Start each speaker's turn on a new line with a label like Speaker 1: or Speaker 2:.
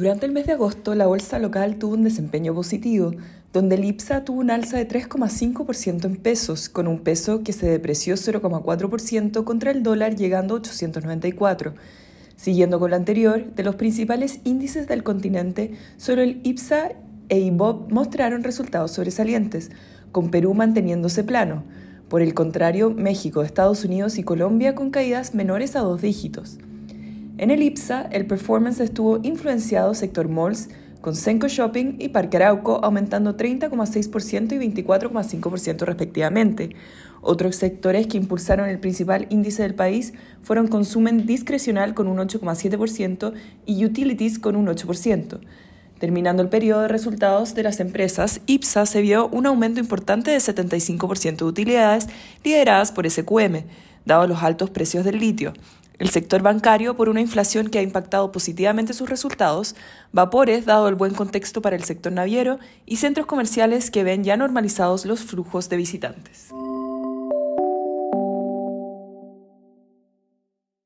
Speaker 1: Durante el mes de agosto, la bolsa local tuvo un desempeño positivo, donde el IPSA tuvo un alza de 3,5% en pesos, con un peso que se depreció 0,4% contra el dólar llegando a 894. Siguiendo con lo anterior, de los principales índices del continente, solo el IPSA e IBOB mostraron resultados sobresalientes, con Perú manteniéndose plano. Por el contrario, México, Estados Unidos y Colombia con caídas menores a dos dígitos. En el IPSA, el performance estuvo influenciado sector malls, con Senco Shopping y Parque Arauco aumentando 30,6% y 24,5% respectivamente. Otros sectores que impulsaron el principal índice del país fueron consumen discrecional con un 8,7% y utilities con un 8%. Terminando el periodo de resultados de las empresas, IPSA se vio un aumento importante de 75% de utilidades lideradas por SQM, dado los altos precios del litio. El sector bancario por una inflación que ha impactado positivamente sus resultados, vapores dado el buen contexto para el sector naviero y centros comerciales que ven ya normalizados los flujos de visitantes.